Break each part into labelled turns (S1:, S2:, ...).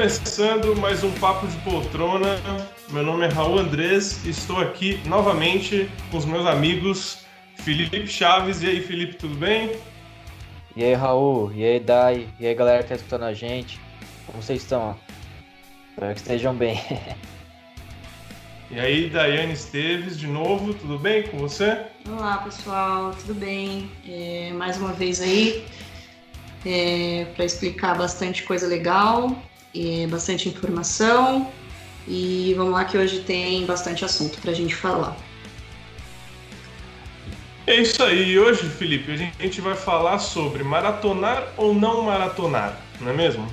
S1: Começando mais um Papo de Poltrona. Meu nome é Raul Andrés e estou aqui novamente com os meus amigos Felipe Chaves. E aí, Felipe, tudo bem?
S2: E aí, Raul? E aí, Dai? E aí, galera que tá escutando a gente? Como vocês estão? Espero que estejam bem.
S1: e aí, Daiane Esteves, de novo, tudo bem com você?
S3: Olá, pessoal, tudo bem? É, mais uma vez aí é, para explicar bastante coisa legal, é, bastante informação e vamos lá que hoje tem bastante assunto para a gente falar.
S1: É isso aí. Hoje, Felipe, a gente vai falar sobre maratonar ou não maratonar, não é mesmo?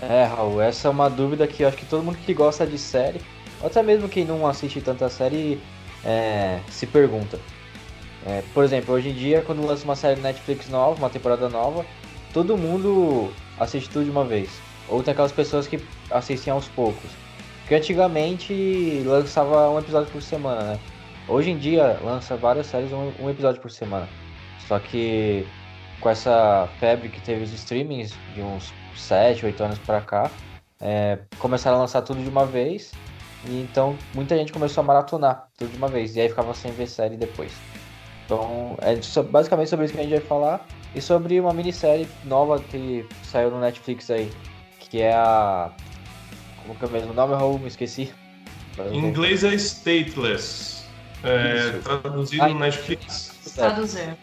S2: É, Raul, essa é uma dúvida que eu acho que todo mundo que gosta de série, ou até mesmo quem não assiste tanta série, é, se pergunta. É, por exemplo, hoje em dia, quando lança uma série Netflix nova, uma temporada nova, todo mundo assiste tudo de uma vez. Ou aquelas pessoas que assistem aos poucos. Porque antigamente lançava um episódio por semana, né? Hoje em dia lança várias séries, um, um episódio por semana. Só que com essa febre que teve os streamings de uns 7, 8 anos pra cá, é, começaram a lançar tudo de uma vez. E então muita gente começou a maratonar tudo de uma vez. E aí ficava sem ver série depois. Então, é basicamente sobre isso que a gente vai falar. E sobre uma minissérie nova que saiu no Netflix aí. Que é a. Como que é o mesmo nome, Raul? Me esqueci.
S1: Em inglês é Stateless. É, traduzido ah, no Netflix.
S3: Estado Zero.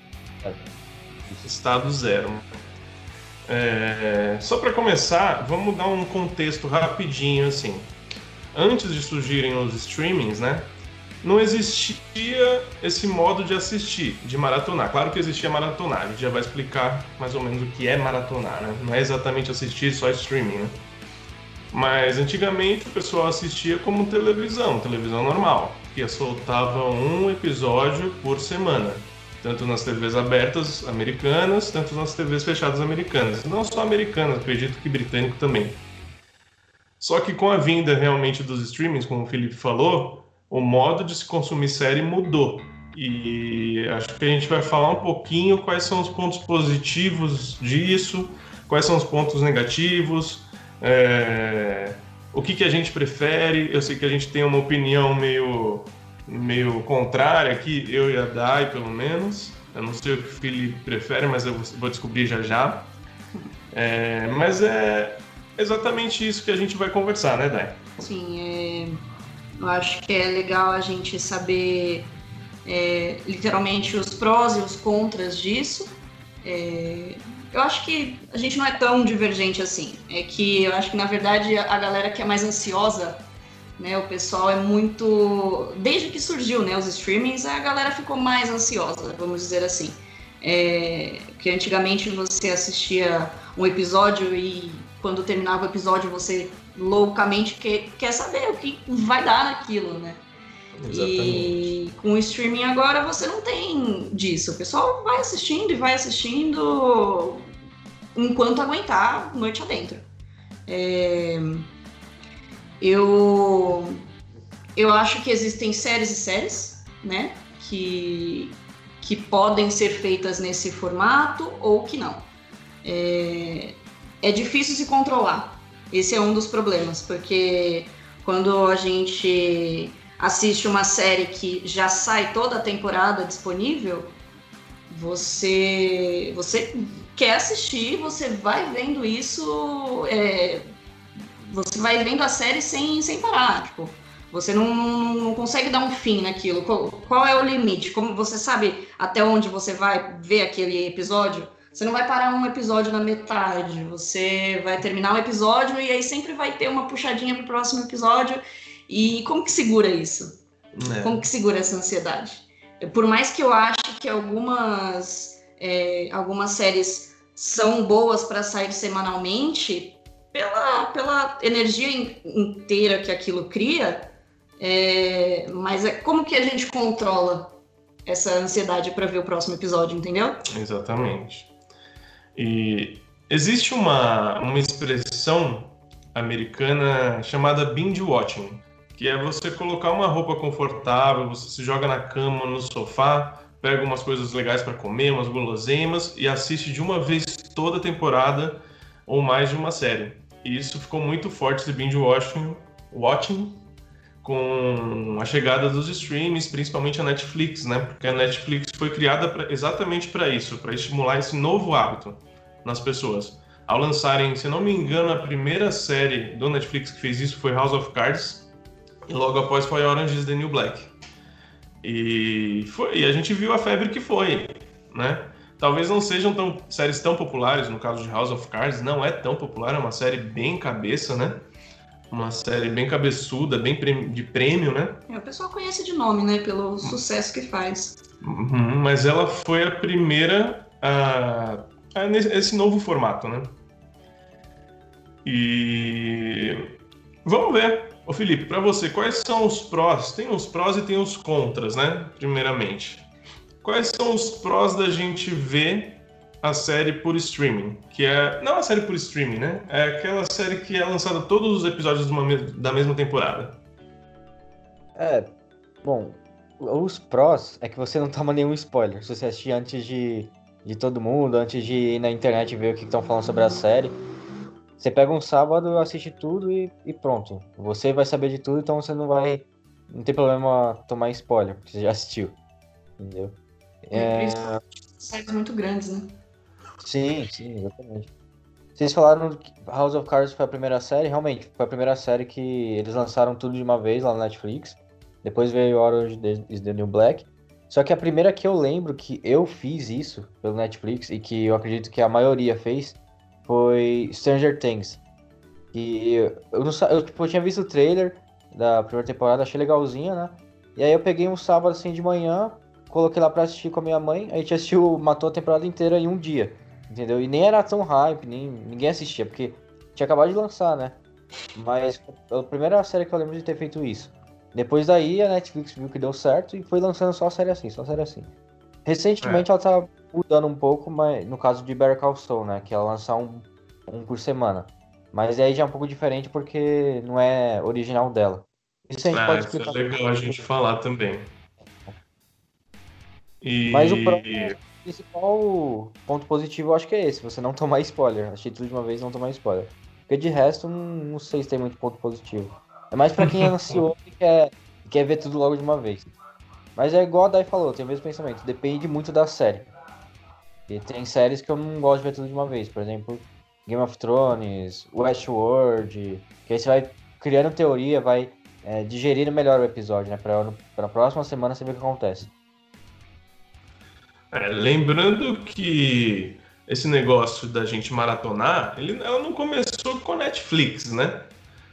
S1: Estado Zero. É, só para começar, vamos dar um contexto rapidinho assim. Antes de surgirem os streamings, né? Não existia esse modo de assistir, de maratonar. Claro que existia maratonar, a gente já vai explicar mais ou menos o que é maratonar, né? Não é exatamente assistir só streaming, né? Mas antigamente o pessoal assistia como televisão, televisão normal, que soltava um episódio por semana, tanto nas TVs abertas americanas, tanto nas TVs fechadas americanas. Não só americanas, acredito que britânico também. Só que com a vinda realmente dos streamings, como o Felipe falou, o modo de se consumir série mudou. E acho que a gente vai falar um pouquinho quais são os pontos positivos disso, quais são os pontos negativos, é, o que, que a gente prefere. Eu sei que a gente tem uma opinião meio, meio contrária aqui, eu e a Dai, pelo menos. Eu não sei o que o Felipe prefere, mas eu vou descobrir já já. É, mas é exatamente isso que a gente vai conversar, né, Dai?
S3: Sim, é eu acho que é legal a gente saber é, literalmente os prós e os contras disso. É, eu acho que a gente não é tão divergente assim. É que eu acho que na verdade a galera que é mais ansiosa, né, o pessoal é muito. Desde que surgiu né, os streamings, a galera ficou mais ansiosa, vamos dizer assim. É, que antigamente você assistia um episódio e quando terminava o episódio você loucamente quer, quer saber o que vai dar naquilo, né? Exatamente. E com o streaming agora você não tem disso. O pessoal vai assistindo e vai assistindo enquanto aguentar noite adentro. É... Eu eu acho que existem séries e séries, né? Que, que podem ser feitas nesse formato ou que não. É, é difícil se controlar. Esse é um dos problemas, porque quando a gente assiste uma série que já sai toda a temporada disponível, você você quer assistir, você vai vendo isso, é, você vai vendo a série sem, sem parar, tipo, você não, não consegue dar um fim naquilo. Qual, qual é o limite? Como você sabe até onde você vai ver aquele episódio? Você não vai parar um episódio na metade, você vai terminar um episódio e aí sempre vai ter uma puxadinha pro próximo episódio. E como que segura isso? É. Como que segura essa ansiedade? Por mais que eu ache que algumas, é, algumas séries são boas para sair semanalmente, pela, pela energia inteira que aquilo cria, é, mas é como que a gente controla essa ansiedade para ver o próximo episódio, entendeu?
S1: Exatamente. E existe uma, uma expressão americana chamada binge watching, que é você colocar uma roupa confortável, você se joga na cama, no sofá, pega umas coisas legais para comer, umas guloseimas e assiste de uma vez toda a temporada ou mais de uma série. E isso ficou muito forte, esse binge watching, watching com a chegada dos streams, principalmente a Netflix, né? Porque a Netflix foi criada pra, exatamente para isso, para estimular esse novo hábito nas pessoas. Ao lançarem, se não me engano, a primeira série do Netflix que fez isso foi House of Cards, e logo após foi Orange is the New Black. E, foi, e a gente viu a febre que foi, né? Talvez não sejam tão, séries tão populares, no caso de House of Cards, não é tão popular, é uma série bem cabeça, né? Uma série bem cabeçuda, bem de prêmio, né?
S3: É, o pessoal conhece de nome, né? Pelo sucesso que faz.
S1: Uhum, mas ela foi a primeira a, a esse novo formato, né? E vamos ver. Ô Felipe, para você, quais são os prós? Tem os prós e tem os contras, né? Primeiramente. Quais são os prós da gente ver a série por streaming? Que é. Não a série por streaming, né? É aquela série que é lançada todos os episódios uma, da mesma temporada.
S2: É. Bom, os prós é que você não toma nenhum spoiler. Se você assistir antes de, de todo mundo, antes de ir na internet ver o que estão falando sobre a série. Você pega um sábado, assiste tudo e, e, pronto. Você vai saber de tudo, então você não vai. Não tem problema tomar spoiler, porque você já assistiu. Entendeu?
S3: É... Séries muito grandes, né?
S2: Sim, sim, exatamente. Vocês falaram que House of Cards foi a primeira série, realmente, foi a primeira série que eles lançaram tudo de uma vez lá na Netflix. Depois veio Orange is the New Black. Só que a primeira que eu lembro que eu fiz isso pelo Netflix e que eu acredito que a maioria fez foi Stranger Things. E eu, não, eu, tipo, eu tinha visto o trailer da primeira temporada, achei legalzinha, né? E aí eu peguei um sábado assim de manhã, coloquei lá pra assistir com a minha mãe, a gente assistiu, matou a temporada inteira em um dia, entendeu? E nem era tão hype, nem, ninguém assistia, porque tinha acabado de lançar, né? Mas a primeira série que eu lembro de ter feito isso. Depois daí a Netflix viu que deu certo e foi lançando só série assim, só série assim. Recentemente é. ela tá mudando um pouco, mas no caso de Better Call Saul, né? Que ela lançar um, um por semana. Mas aí já é um pouco diferente porque não é original dela.
S1: Isso a gente ah, pode explicar. Isso é legal a gente falar também.
S2: E... Mas o principal ponto positivo eu acho que é esse, você não tomar spoiler. Achei tudo de uma vez não tomar spoiler. Porque de resto, não, não sei se tem muito ponto positivo. É mais pra quem é ansioso e quer, quer ver tudo logo de uma vez. Mas é igual a Dai falou, tem o mesmo pensamento. Depende muito da série. E tem séries que eu não gosto de ver tudo de uma vez. Por exemplo, Game of Thrones, Westworld. Que aí você vai criando teoria, vai é, digerindo melhor o episódio, né? Pra, pra próxima semana você ver o que acontece.
S1: É, lembrando que esse negócio da gente maratonar, ele, ela não começou com a Netflix, né?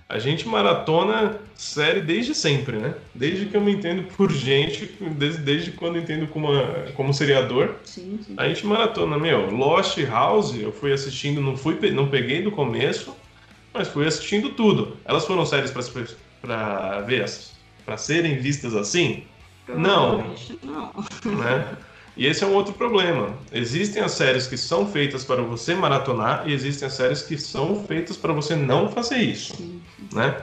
S1: A gente maratona série desde sempre, né? Desde que eu me entendo por gente, desde, desde quando eu entendo como, como seriador.
S3: Sim, sim.
S1: A gente maratona, meu. Lost House, eu fui assistindo, não, fui, não peguei do começo, mas fui assistindo tudo. Elas foram séries para ver, para serem vistas assim? Não.
S3: Não.
S1: Né? E esse é um outro problema. Existem as séries que são feitas para você maratonar e existem as séries que são feitas para você não fazer isso, né?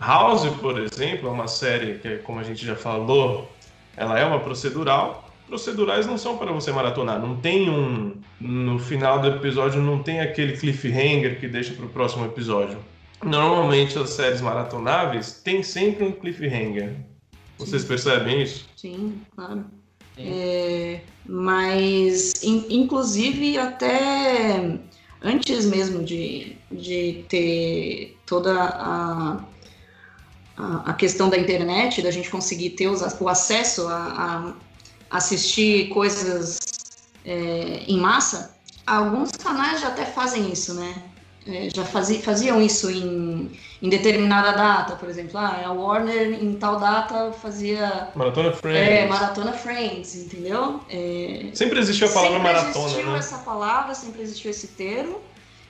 S1: House, por exemplo, é uma série que, como a gente já falou, ela é uma procedural. Procedurais não são para você maratonar. Não tem um no final do episódio não tem aquele cliffhanger que deixa para o próximo episódio. Normalmente as séries maratonáveis têm sempre um cliffhanger. Vocês Sim. percebem isso?
S3: Sim, claro. É, mas, in, inclusive, até antes mesmo de, de ter toda a, a, a questão da internet, da gente conseguir ter os, o acesso a, a assistir coisas é, em massa, alguns canais já até fazem isso, né? É, já fazia, faziam isso em, em, determinada data, por exemplo. Ah, a Warner em tal data fazia.
S1: Maratona Friends.
S3: É, Maratona Friends, entendeu? É,
S1: sempre existiu a palavra
S3: sempre
S1: maratona.
S3: Sempre existiu
S1: né?
S3: essa palavra, sempre existiu esse termo.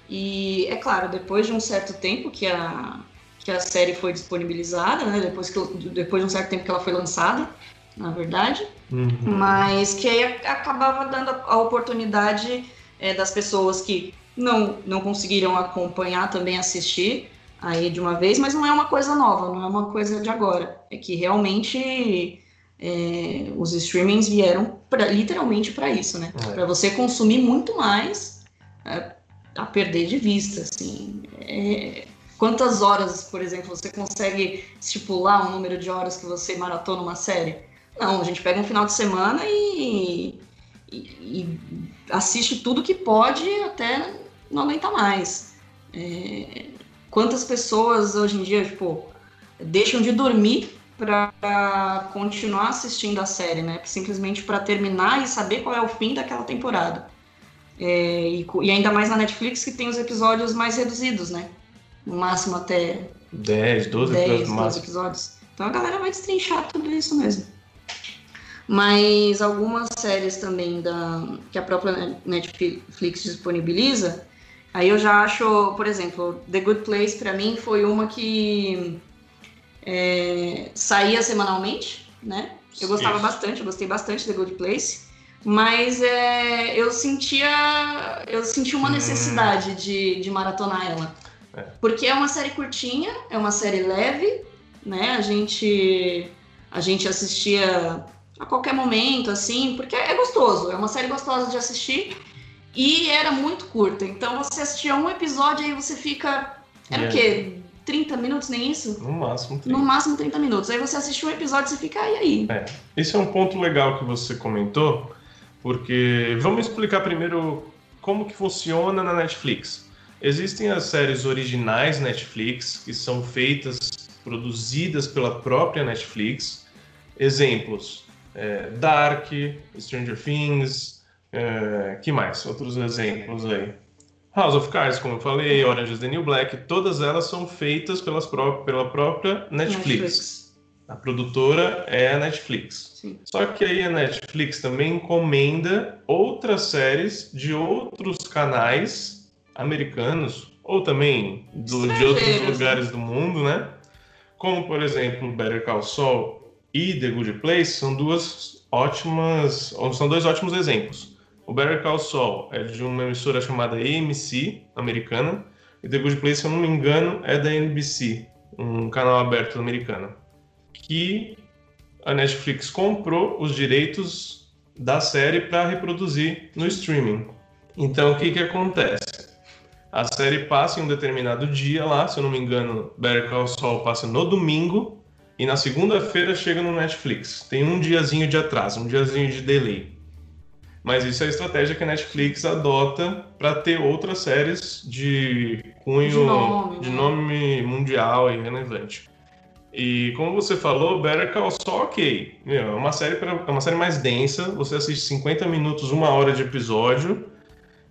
S3: E é claro, depois de um certo tempo que a, que a série foi disponibilizada, né? Depois, que, depois de um certo tempo que ela foi lançada, na verdade. Uhum. Mas que aí acabava dando a oportunidade é, das pessoas que não, não conseguiram acompanhar, também assistir aí de uma vez, mas não é uma coisa nova, não é uma coisa de agora. É que realmente é, os streamings vieram pra, literalmente para isso, né? É. Para você consumir muito mais, é, a perder de vista, assim. É, quantas horas, por exemplo, você consegue estipular um número de horas que você maratona uma série? Não, a gente pega um final de semana e, e, e assiste tudo que pode até não aguentar mais. É, quantas pessoas hoje em dia, tipo, deixam de dormir para continuar assistindo a série, né? Simplesmente para terminar e saber qual é o fim daquela temporada. É, e, e, ainda mais na Netflix que tem os episódios mais reduzidos, né? No máximo até
S1: 10, 12
S3: 10,
S1: episódios.
S3: 12 episódios. Então a galera vai destrinchar tudo isso mesmo. Mas algumas séries também da, que a própria Netflix disponibiliza, aí eu já acho, por exemplo, The Good Place para mim foi uma que é, saía semanalmente, né? Eu gostava Isso. bastante, eu gostei bastante de The Good Place, mas é, eu sentia eu sentia uma hum. necessidade hum. de, de maratonar ela. É. Porque é uma série curtinha, é uma série leve, né? A gente a gente assistia a qualquer momento, assim, porque é gostoso, é uma série gostosa de assistir e era muito curta. Então você assistia um episódio e você fica. Era yeah. o quê? 30 minutos, nem isso?
S1: No máximo 30.
S3: No máximo 30 minutos. Aí você assiste um episódio e você fica, e aí?
S1: É. Esse é um ponto legal que você comentou, porque vamos explicar primeiro como que funciona na Netflix. Existem as séries originais Netflix, que são feitas, produzidas pela própria Netflix. Exemplos: é, Dark, Stranger Things, é, que mais? Outros exemplos aí. House of Cards, como eu falei, Orange is the New Black, todas elas são feitas pelas pró pela própria Netflix. Netflix. A produtora é a Netflix. Sim. Só que aí a Netflix também encomenda outras séries de outros canais americanos ou também do, de outros lugares do mundo, né? Como, por exemplo, Better Call Saul e The Good Place são duas ótimas, são dois ótimos exemplos. O Better Call Saul é de uma emissora chamada AMC, americana, e The Good Place, se eu não me engano, é da NBC, um canal aberto americano, que a Netflix comprou os direitos da série para reproduzir no streaming. Então, o que, que acontece? A série passa em um determinado dia lá, se eu não me engano, Better Call Saul passa no domingo, e na segunda-feira chega no Netflix. Tem um diazinho de atraso, um diazinho de delay. Mas isso é a estratégia que a Netflix adota para ter outras séries de cunho, de nome, de nome mundial e relevante. E como você falou, Better Call Saul, ok. é uma série pra, é uma série mais densa. Você assiste 50 minutos, uma hora de episódio,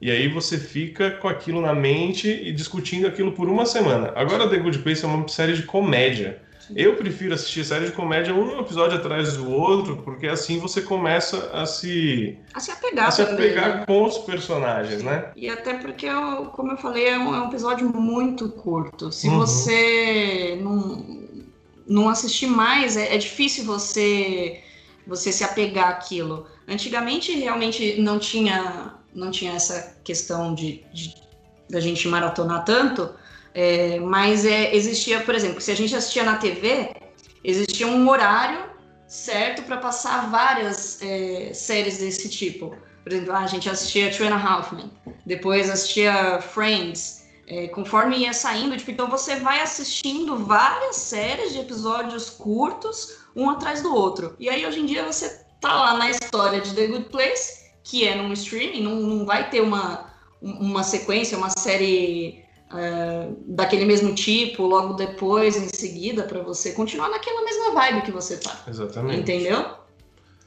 S1: e aí você fica com aquilo na mente e discutindo aquilo por uma semana. Agora, The Good Place é uma série de comédia. Eu prefiro assistir série de comédia um episódio atrás do outro, porque assim você começa a se
S3: a se apegar,
S1: a se apegar com os personagens, né?
S3: E até porque, como eu falei, é um, é um episódio muito curto. Se uhum. você não, não assistir mais, é, é difícil você você se apegar àquilo. Antigamente realmente não tinha não tinha essa questão de, de da gente maratonar tanto, é, mas é, existia, por exemplo, se a gente assistia na TV, existia um horário certo para passar várias é, séries desse tipo. Por exemplo, ah, a gente assistia Two and a depois assistia Friends. É, conforme ia saindo, tipo, então você vai assistindo várias séries de episódios curtos, um atrás do outro. E aí, hoje em dia, você tá lá na história de The Good Place, que é num streaming, não, não vai ter uma, uma sequência, uma série é, daquele mesmo tipo, logo depois, em seguida, para você continuar naquela mesma vibe que você tá.
S1: Exatamente.
S3: Entendeu?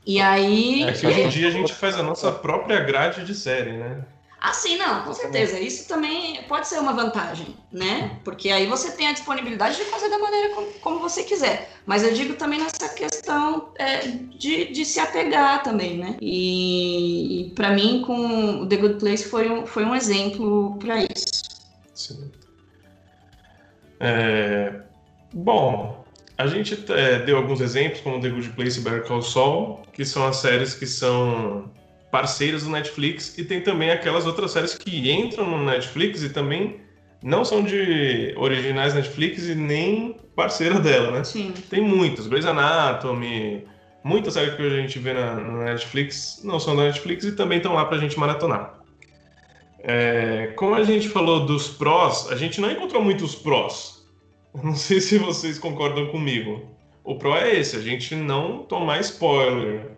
S3: E aí.
S1: É que hoje em dia a gente faz a nossa própria grade de série, né?
S3: Ah, sim, não, com certeza. Isso também pode ser uma vantagem, né? Porque aí você tem a disponibilidade de fazer da maneira como, como você quiser. Mas eu digo também nessa questão é, de, de se apegar também, né? E, e para mim, com o The Good Place foi um, foi um exemplo para isso. Sim.
S1: É, bom, a gente é, deu alguns exemplos, como The Good Place e Better Call Saul, que são as séries que são parceiras do Netflix, e tem também aquelas outras séries que entram no Netflix e também não são de originais Netflix e nem parceira dela, né?
S3: Sim.
S1: Tem muitas, Grey's Anatomy, muitas séries que a gente vê na, na Netflix não são da Netflix e também estão lá pra gente maratonar. É, como a gente falou dos prós, a gente não encontrou muitos prós. Não sei se vocês concordam comigo. O pró é esse, a gente não tomar spoiler.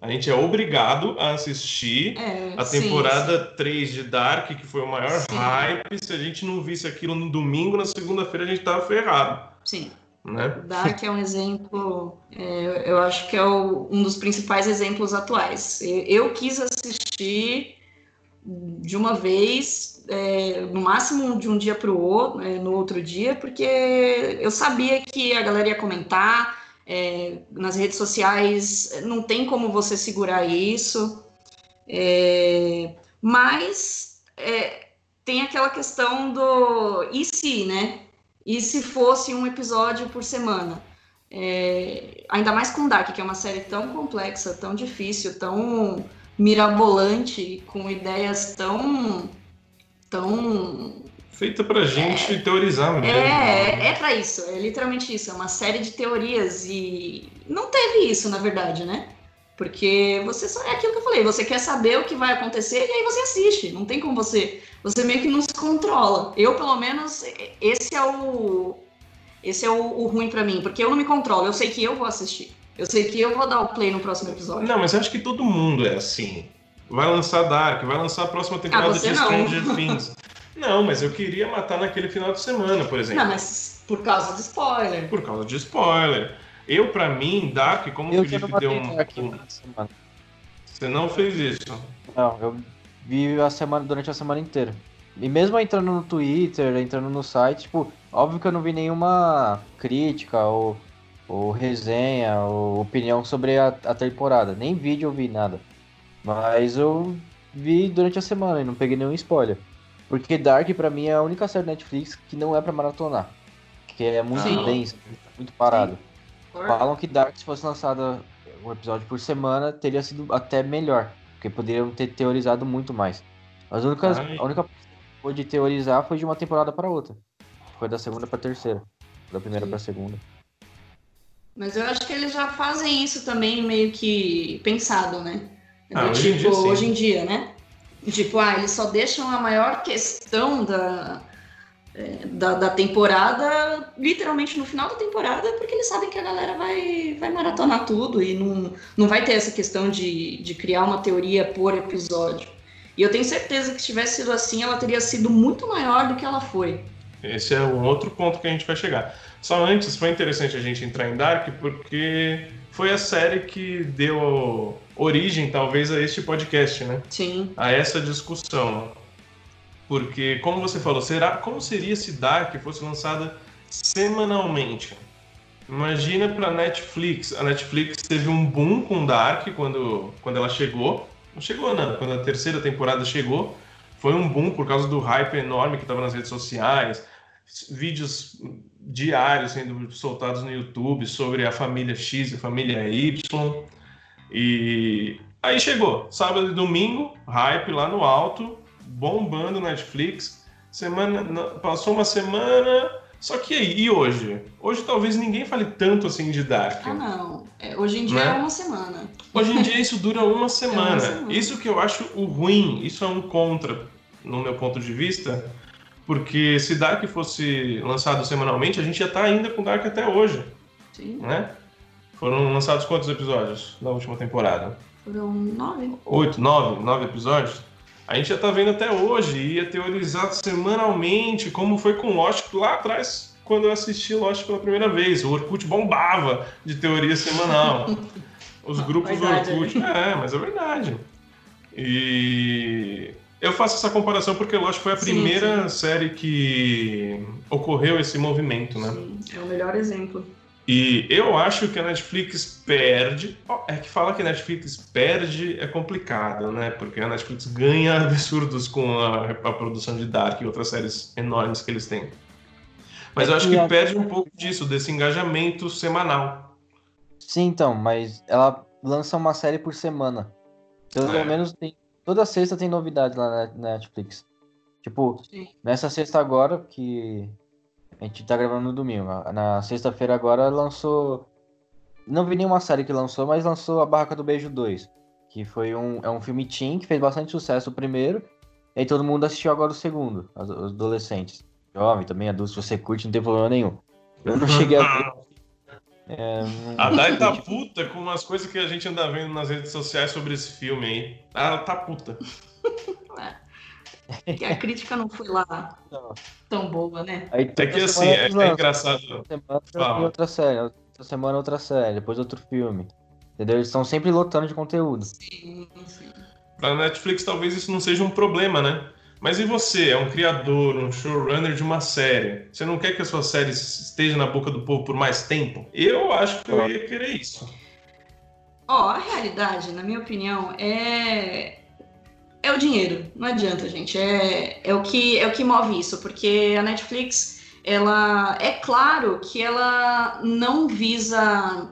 S1: A gente é obrigado a assistir
S3: É,
S1: a
S3: sim,
S1: temporada
S3: sim.
S1: 3 de Dark, que foi o maior
S3: Sim.
S1: hype. Se a gente não visse aquilo no domingo, na segunda-feira a gente tava ferrado,
S3: Sim.
S1: né?
S3: Dark é um exemplo, é, eu acho que é o- um dos principais exemplos atuais. Eu, eu quis assistir de uma vez, é, no máximo de um dia para o outro, é, no outro dia, porque eu sabia que a galera ia comentar. é, nas redes sociais não tem como você segurar isso, é, mas é, tem aquela questão do e se, né? E se fosse um episódio por semana? É, ainda mais com Dark, que é uma série tão complexa, tão difícil, tão mirabolante, com ideias tão. tão.
S1: Feita pra gente teorizar mesmo.
S3: É, é pra isso, é literalmente isso, é uma série de teorias e não teve isso, na verdade, né? Porque você só é aquilo que eu falei, você quer saber o que vai acontecer e aí você assiste. Não tem como você. Você meio que não se controla. Eu, pelo menos, esse é o. Esse é o, o ruim pra mim, porque eu não me controlo. Eu sei que eu vou assistir. Eu sei que eu vou dar o play no próximo episódio.
S1: Não, mas eu acho que todo mundo é assim. Vai lançar Dark, vai lançar a próxima temporada
S3: Ah,
S1: de
S3: não.
S1: Stranger Things. Não, mas eu queria matar naquele final de semana, por exemplo.
S3: Não, mas por causa de spoiler.
S1: Por causa de spoiler. Eu, pra mim, Dark, como
S2: Eu
S1: o Felipe deu um,
S2: Dark
S1: um-. Você não fez isso.
S2: Não, eu vi a semana durante a semana inteira. E mesmo entrando no Twitter, entrando no site, tipo, óbvio que eu não vi nenhuma crítica ou, ou resenha ou opinião sobre a, a temporada. Nem vídeo eu vi nada. Mas eu vi durante a semana e não peguei nenhum spoiler. Porque Dark pra mim é a única série Netflix que não é pra maratonar. Que é muito
S3: Sim.
S2: densa, muito parado. Falam que Dark, se fosse lançada um episódio por semana, teria sido até melhor. Porque poderiam ter teorizado muito mais. As únicas,
S1: Ai.
S2: a única coisa que pôde teorizar foi de uma temporada para outra. Foi da segunda pra terceira. Da primeira
S3: Sim.
S2: pra segunda.
S3: Mas eu acho que eles já fazem isso também meio que pensado, né?
S1: Ah,
S3: Do
S1: hoje em
S3: tipo,
S1: dia, sim.
S3: hoje em dia, né? Tipo, ah, eles só deixam a maior questão da, é, da, da temporada, literalmente no final da temporada, porque eles sabem que a galera vai, vai maratonar tudo e não, não vai ter essa questão de, de criar uma teoria por episódio. E eu tenho certeza que se tivesse sido assim, ela teria sido muito maior do que ela foi.
S1: Esse é um outro ponto que a gente vai chegar. Só antes, foi interessante a gente entrar em Dark, porque foi a série que deu origem, talvez, a este podcast, né?
S3: Sim.
S1: a essa discussão. Porque, como você falou, será como seria se Dark fosse lançada semanalmente? Imagina para Netflix. A Netflix teve um boom com Dark quando, quando ela chegou. Não chegou, não. Quando a terceira temporada chegou, foi um boom por causa do hype enorme que estava nas redes sociais. Vídeos diários sendo soltados no YouTube sobre a família X e a família Y. E aí chegou, sábado e domingo, hype lá no alto, bombando Netflix. Semana, na- passou uma semana, só que aí, e hoje? Hoje talvez ninguém fale tanto assim de Dark.
S3: Ah, não. É, hoje em dia
S1: Né?
S3: é uma semana.
S1: Hoje em dia isso dura uma semana.
S3: semana.
S1: Isso que eu acho o ruim, isso é um contra, no meu ponto de vista, porque se Dark fosse lançado semanalmente, a gente já tá ainda com Dark até hoje,
S3: Sim.
S1: né? Foram lançados quantos episódios na última temporada?
S3: Foram nove.
S1: oito, nove, nove episódios, a gente já tá vendo até hoje e ia teorizar semanalmente, como foi com Lost lá atrás, quando eu assisti Lost pela primeira vez. O Orkut bombava de teoria semanal. Os grupos
S3: Verdade.
S1: do Orkut. É, mas é verdade. E eu faço essa comparação porque Lost foi a
S3: Sim,
S1: primeira série que ocorreu esse movimento, né?
S3: Sim, é o melhor exemplo.
S1: E eu acho que a Netflix perde. É que falar que a Netflix perde é complicado, né? Porque a Netflix ganha absurdos com a, a produção de Dark e outras séries enormes que eles têm. Mas
S2: É
S1: eu acho
S2: que
S1: que
S2: a-
S1: perde um pouco disso, desse engajamento semanal.
S2: Sim, então, mas ela lança uma série por semana. Pelo
S1: É.
S2: menos tem. Toda sexta tem novidade lá na na Netflix. Tipo,
S3: Sim.
S2: nessa sexta agora, que a gente tá gravando no domingo. Na, sexta-feira agora lançou. Não vi nenhuma série que lançou, mas lançou A Barraca do Beijo 2. Que foi um, é um filme teen que fez bastante sucesso o primeiro. E aí todo mundo assistiu agora o segundo, os adolescentes. Jovem, também adulto, se você curte, não tem problema nenhum. Eu não cheguei a ver.
S1: É, a Dai tá puta com umas coisas que a gente anda vendo nas redes sociais sobre esse filme aí. Ela tá puta.
S3: É. Que a crítica não foi lá não. tão boa, né?
S1: Aí, é que assim, é, é engraçado.
S2: Semana, outra série, outra semana outra série, depois outro filme. Entendeu? Eles estão sempre lotando de conteúdo. Sim,
S1: sim. Pra Netflix talvez isso não seja um problema, né? Mas e você? É um criador, um showrunner de uma série. Você não quer que a sua série esteja na boca do povo por mais tempo? Eu acho que eu ia querer isso.
S3: Ó, oh, a realidade, na minha opinião, é é o dinheiro. Não adianta, gente. É, é o que é o que move isso, porque a Netflix, ela é claro que ela não visa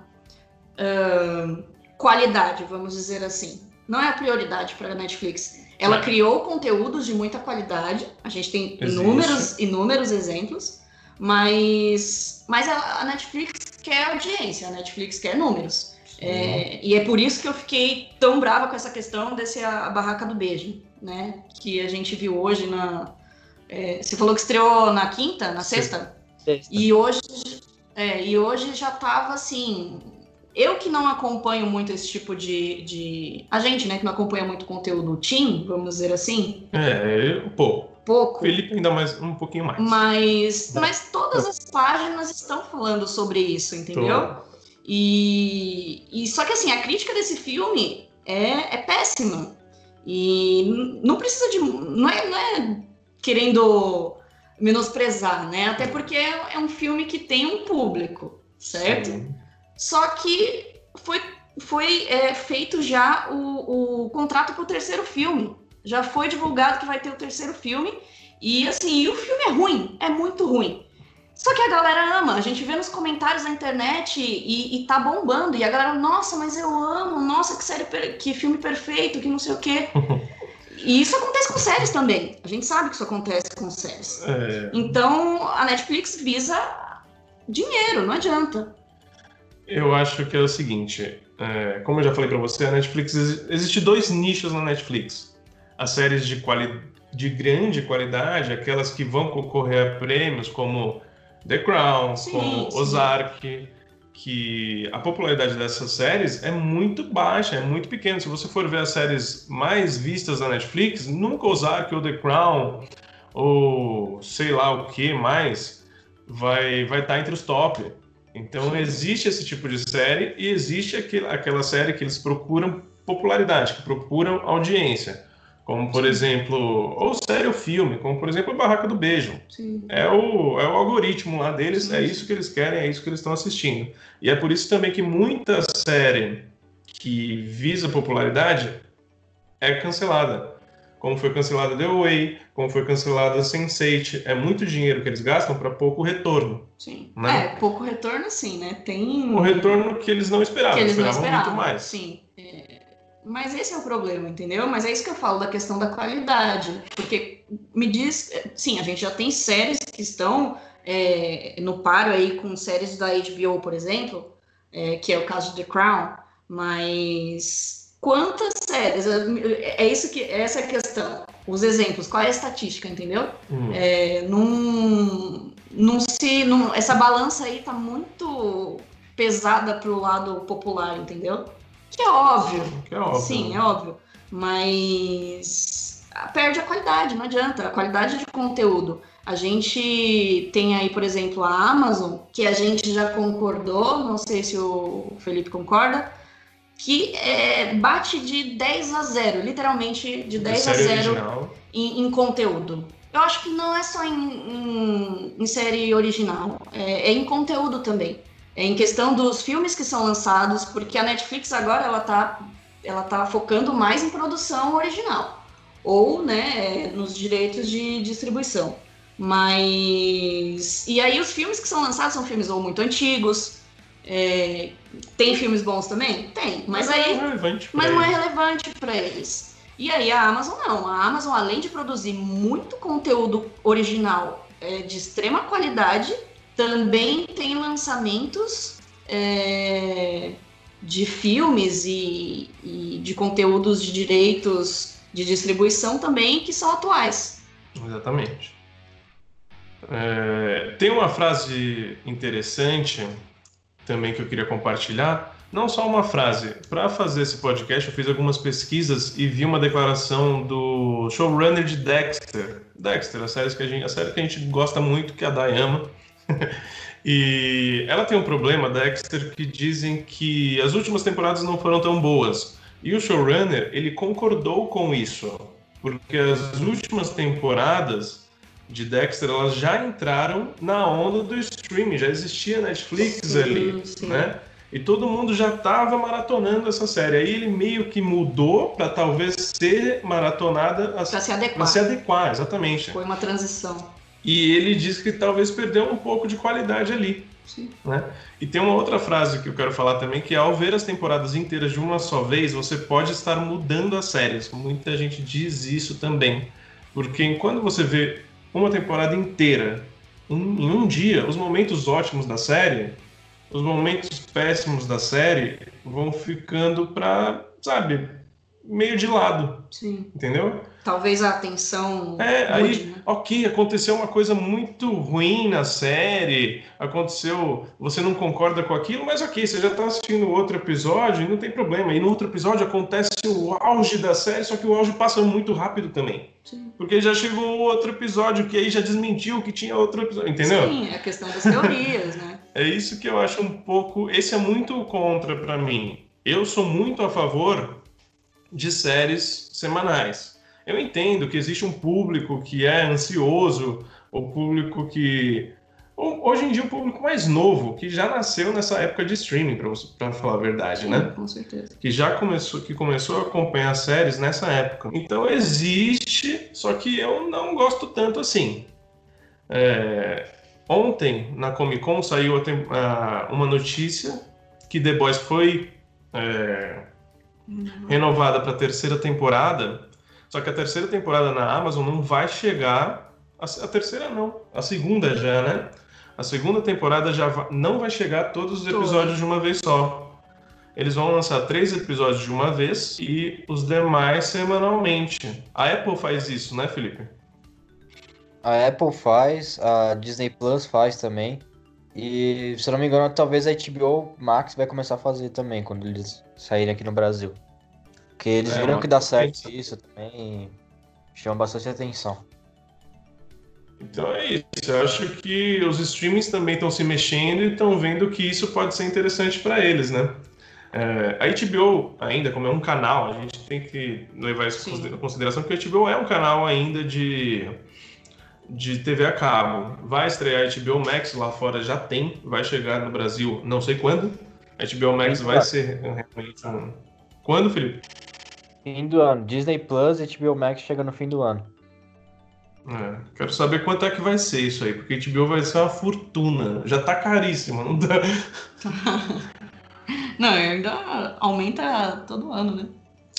S3: uh, qualidade, vamos dizer assim. Não é a prioridade para a Netflix. Ela é. criou conteúdos de muita qualidade. A gente tem inúmeros, inúmeros exemplos. Mas, mas a, a Netflix quer audiência, a Netflix quer números. É, e é por isso que eu fiquei tão brava com essa questão desse a, a barraca do beijo, né? Que a gente viu hoje na. É, você falou que estreou na quinta, na sexta? sexta. E hoje, é, e hoje já tava assim eu que não acompanho muito esse tipo de, de. A gente, né, que não acompanha muito conteúdo Team, vamos dizer assim.
S1: É, pouco.
S3: Pouco.
S1: Felipe ainda mais um pouquinho mais.
S3: Mas, mas todas as páginas estão falando sobre isso, entendeu? E, e só que assim, a crítica desse filme é, é péssima. E não precisa de. Não é, não é querendo menosprezar, né? Até porque é, é um filme que tem um público, certo? Sim. Só que foi, foi é, feito já o, o contrato para o terceiro filme. Já foi divulgado que vai ter o terceiro filme. E assim, e o filme é ruim, é muito ruim. Só que a galera ama, a gente vê nos comentários na internet e, e tá bombando. E a galera, nossa, mas eu amo, nossa, que série, que filme perfeito, que não sei o quê. E isso acontece com séries também. A gente sabe que isso acontece com séries. É... Então a Netflix visa dinheiro, não adianta.
S1: Eu acho que é o seguinte, é, como eu já falei para você, a Netflix existe dois nichos na Netflix: as séries de, quali, de grande qualidade, aquelas que vão concorrer a prêmios como The Crown, sim, como sim. Ozark, que a popularidade dessas séries é muito baixa, é muito pequena. Se você for ver as séries mais vistas na Netflix, nunca Ozark ou The Crown ou sei lá o que mais vai vai estar tá entre os top. Então existe esse tipo de série e existe aquele, aquela série que eles procuram popularidade, que procuram audiência. Como, por Sim. exemplo, ou série ou filme, como, por exemplo, a Barraca do Beijo. É o, é o algoritmo lá deles, Sim. é isso que eles querem, é isso que eles estão assistindo. E é por isso também que muita série que visa popularidade é cancelada como foi cancelada The Way, como foi cancelada Sense8. É muito dinheiro que eles gastam para pouco retorno.
S3: Sim. Né? É, pouco retorno sim, né? Tem.
S1: O retorno que eles não esperavam, que eles esperavam, não esperavam muito mais.
S3: Sim. É... Mas esse é o problema, entendeu? Mas é isso que eu falo da questão da qualidade. Porque me diz. Sim, a gente já tem séries que estão é, no paro aí com séries da HBO, por exemplo, é, que é o caso de The Crown, mas quantas séries? É, é isso que essa é a questão. Os exemplos, qual é a estatística, entendeu? Hum. É, num, num se, num, essa balança aí tá muito pesada pro lado popular, entendeu? Que é óbvio.
S1: Que é óbvio.
S3: Sim, é óbvio. Mas perde a qualidade, não adianta. A qualidade de conteúdo. A gente tem aí, por exemplo, a Amazon, que a gente já concordou, não sei se o Felipe concorda, que é, bate de 10 a 0, literalmente de 10 a 0 em, em, conteúdo. Eu acho que não é só em, em, em série original, é, é, em conteúdo também. É em questão dos filmes que são lançados, porque a Netflix agora ela tá, ela tá focando mais em produção original ou né, nos direitos de distribuição. Mas. E aí os filmes que são lançados são filmes ou muito antigos, é, tem filmes bons também? Tem, mas, mas aí. É mas não é relevante para eles. E aí a Amazon não. A Amazon, além de produzir muito conteúdo original é, de extrema qualidade, também tem lançamentos é, de filmes e, e, de conteúdos de direitos de distribuição também que são atuais.
S1: Exatamente. É, tem uma frase interessante também que eu queria compartilhar. Não só uma frase. Para fazer esse podcast, eu fiz algumas pesquisas e vi uma declaração do showrunner de Dexter. Dexter, a série que a gente, a série que a gente gosta muito, que a Dai ama. e ela tem um problema, Dexter, que dizem que as últimas temporadas não foram tão boas. E o showrunner, ele concordou com isso, porque as últimas temporadas de Dexter, elas já entraram na onda do streaming, já existia Netflix sim, ali, sim. né? E todo mundo já estava maratonando essa série. Aí ele meio que mudou para talvez ser maratonada
S3: para se adequar.
S1: Para se adequar, exatamente.
S3: Foi uma transição.
S1: E ele disse que talvez perdeu um pouco de qualidade ali.
S3: Sim.
S1: Né? E tem uma outra frase que eu quero falar também, que é, ao ver as temporadas inteiras de uma só vez, você pode estar mudando as séries. Muita gente diz isso também. Porque quando você vê uma temporada inteira em um dia, os momentos ótimos da série, os momentos péssimos da série vão ficando para, sabe, meio de lado.
S3: Sim.
S1: Entendeu?
S3: Talvez a atenção.
S1: É, aí, né? ok, aconteceu uma coisa muito ruim na série, aconteceu, você não concorda com aquilo, mas ok, você já está assistindo outro episódio e não tem problema. E no outro episódio acontece o auge da série, só que o auge passa muito rápido também.
S3: Sim.
S1: Porque já chegou outro episódio que aí já desmentiu que tinha outro episódio, entendeu?
S3: Sim, é a questão das teorias, né?
S1: É isso que eu acho um pouco. Esse é muito contra para mim. Eu sou muito a favor de séries semanais eu entendo que existe um público que é ansioso, o público que. Hoje em dia, o público mais novo, que já nasceu nessa época de streaming, para falar a verdade,
S3: Sim,
S1: né?
S3: Com certeza.
S1: Que já começou, que começou a acompanhar séries nessa época. Então existe, só que eu não gosto tanto assim. É, ontem, na Comic Con, saiu uma notícia que The Boys foi é. Renovada para a terceira temporada só que a terceira temporada na Amazon não vai chegar. A, a terceira não, a segunda já, né? A segunda temporada já não vai chegar todos os episódios de uma vez só. Eles vão lançar três episódios de uma vez e os demais semanalmente. A Apple faz isso, né, Felipe?
S2: A Apple faz, a Disney Plus faz também. E, se eu não me engano, talvez a HBO Max vai começar a fazer também quando eles saírem aqui no Brasil. Porque eles é, viram que dá certo isso também chama bastante atenção.
S1: Então é isso. Eu acho que os streamings também estão se mexendo e estão vendo que isso pode ser interessante para eles, né? É, a HBO, ainda, como é um canal, a gente tem que levar isso em consideração, porque a HBO é um canal ainda de, de TV a cabo. Vai estrear a HBO Max lá fora, já tem, vai chegar no Brasil não sei quando. A HBO Max vai ser realmente um. Quando, Felipe?
S2: Fim do ano. Disney Plus e HBO Max chega no fim do ano.
S1: É, quero saber quanto é que vai ser isso aí, porque HBO vai ser uma fortuna. Já tá caríssimo, não dá.
S3: não, ainda aumenta todo ano, né?